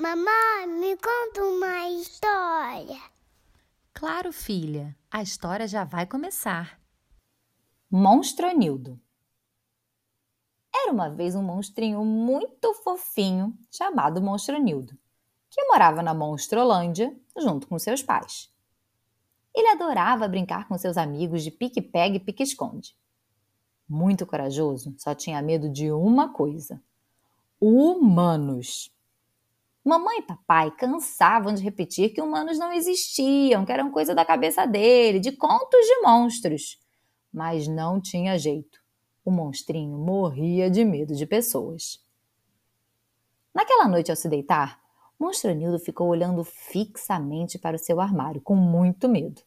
Mamãe, me conta uma história. Claro, filha, a história já vai começar. Monstronildo. Era uma vez um monstrinho muito fofinho chamado Monstronildo, que morava na Monstrolândia junto com seus pais. Ele adorava brincar com seus amigos de pique-pegue e pique-esconde. Muito corajoso, só tinha medo de uma coisa: humanos. Mamãe e papai cansavam de repetir que humanos não existiam, que eram coisa da cabeça dele, de contos de monstros. Mas não tinha jeito. O monstrinho morria de medo de pessoas. Naquela noite, ao se deitar, Monstronildo ficou olhando fixamente para o seu armário, com muito medo.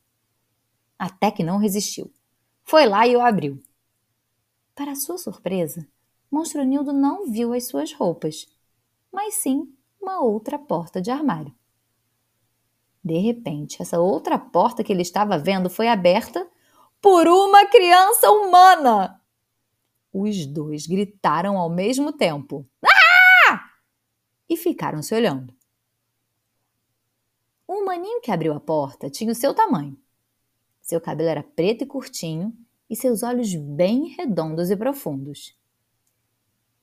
Até que não resistiu. Foi lá e o abriu. Para sua surpresa, Monstronildo não viu as suas roupas, mas sim uma outra porta de armário. De repente, essa outra porta que ele estava vendo foi aberta por uma criança humana. Os dois gritaram ao mesmo tempo. Ah! E ficaram se olhando. O humaninho que abriu a porta tinha o seu tamanho. Seu cabelo era preto e curtinho e seus olhos bem redondos e profundos.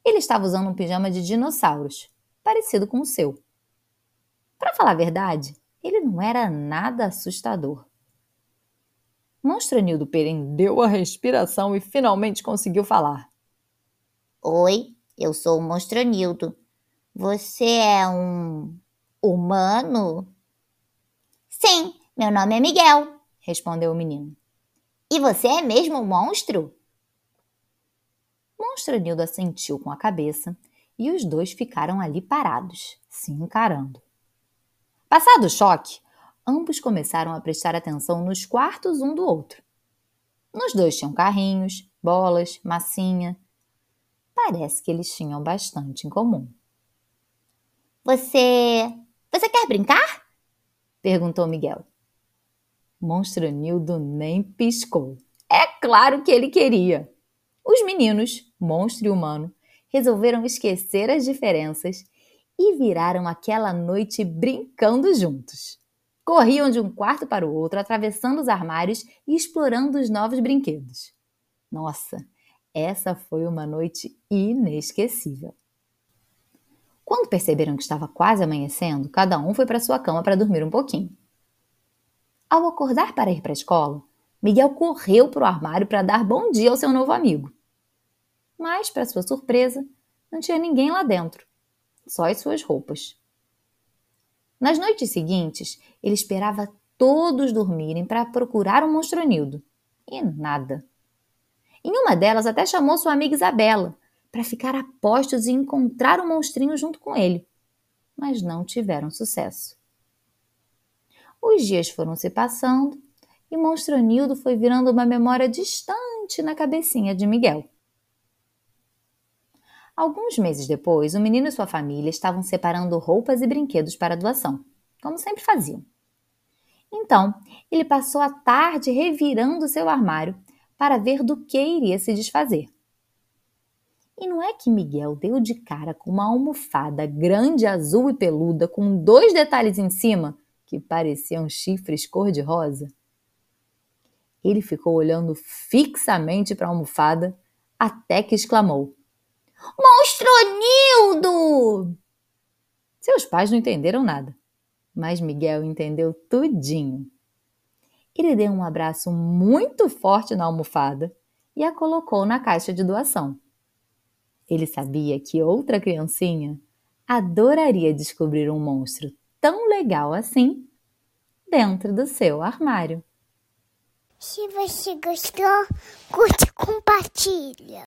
Ele estava usando um pijama de dinossauros, parecido com o seu. Para falar a verdade, ele não era nada assustador. Monstronildo prendeu a respiração e finalmente conseguiu falar. Oi, eu sou o Monstronildo. Você é um humano? Sim, meu nome é Miguel, respondeu o menino. E você é mesmo um monstro? Monstronildo assentiu com a cabeça e os dois ficaram ali parados, se encarando. Passado o choque, ambos começaram a prestar atenção nos quartos um do outro. Nos dois tinham carrinhos, bolas, massinha. Parece que eles tinham bastante em comum. Você. Você quer brincar? perguntou Miguel. Monstronildo nem piscou. É claro que ele queria. Os meninos, monstro e humano, resolveram esquecer as diferenças e viraram aquela noite brincando juntos. Corriam de um quarto para o outro, atravessando os armários e explorando os novos brinquedos. Nossa, essa foi uma noite inesquecível. Quando perceberam que estava quase amanhecendo, cada um foi para sua cama para dormir um pouquinho. Ao acordar para ir para a escola, Miguel correu para o armário para dar bom dia ao seu novo amigo mas, para sua surpresa, não tinha ninguém lá dentro, só as suas roupas. Nas noites seguintes, ele esperava todos dormirem para procurar o um monstronildo. E nada. Em uma delas, até chamou sua amiga Isabela para ficar a postos e encontrar o monstrinho junto com ele. Mas não tiveram sucesso. Os dias foram se passando e Monstronildo foi virando uma memória distante na cabecinha de Miguel. Alguns meses depois, o menino e sua família estavam separando roupas e brinquedos para doação, como sempre faziam. Então, ele passou a tarde revirando seu armário para ver do que iria se desfazer. E não é que Miguel deu de cara com uma almofada grande, azul e peluda, com dois detalhes em cima que pareciam chifres cor-de-rosa? Ele ficou olhando fixamente para a almofada até que exclamou: Monstronildo! Seus pais não entenderam nada, mas Miguel entendeu tudinho. Ele deu um abraço muito forte na almofada e a colocou na caixa de doação. Ele sabia que outra criancinha adoraria descobrir um monstro tão legal assim dentro do seu armário. Se você gostou, curte e compartilha.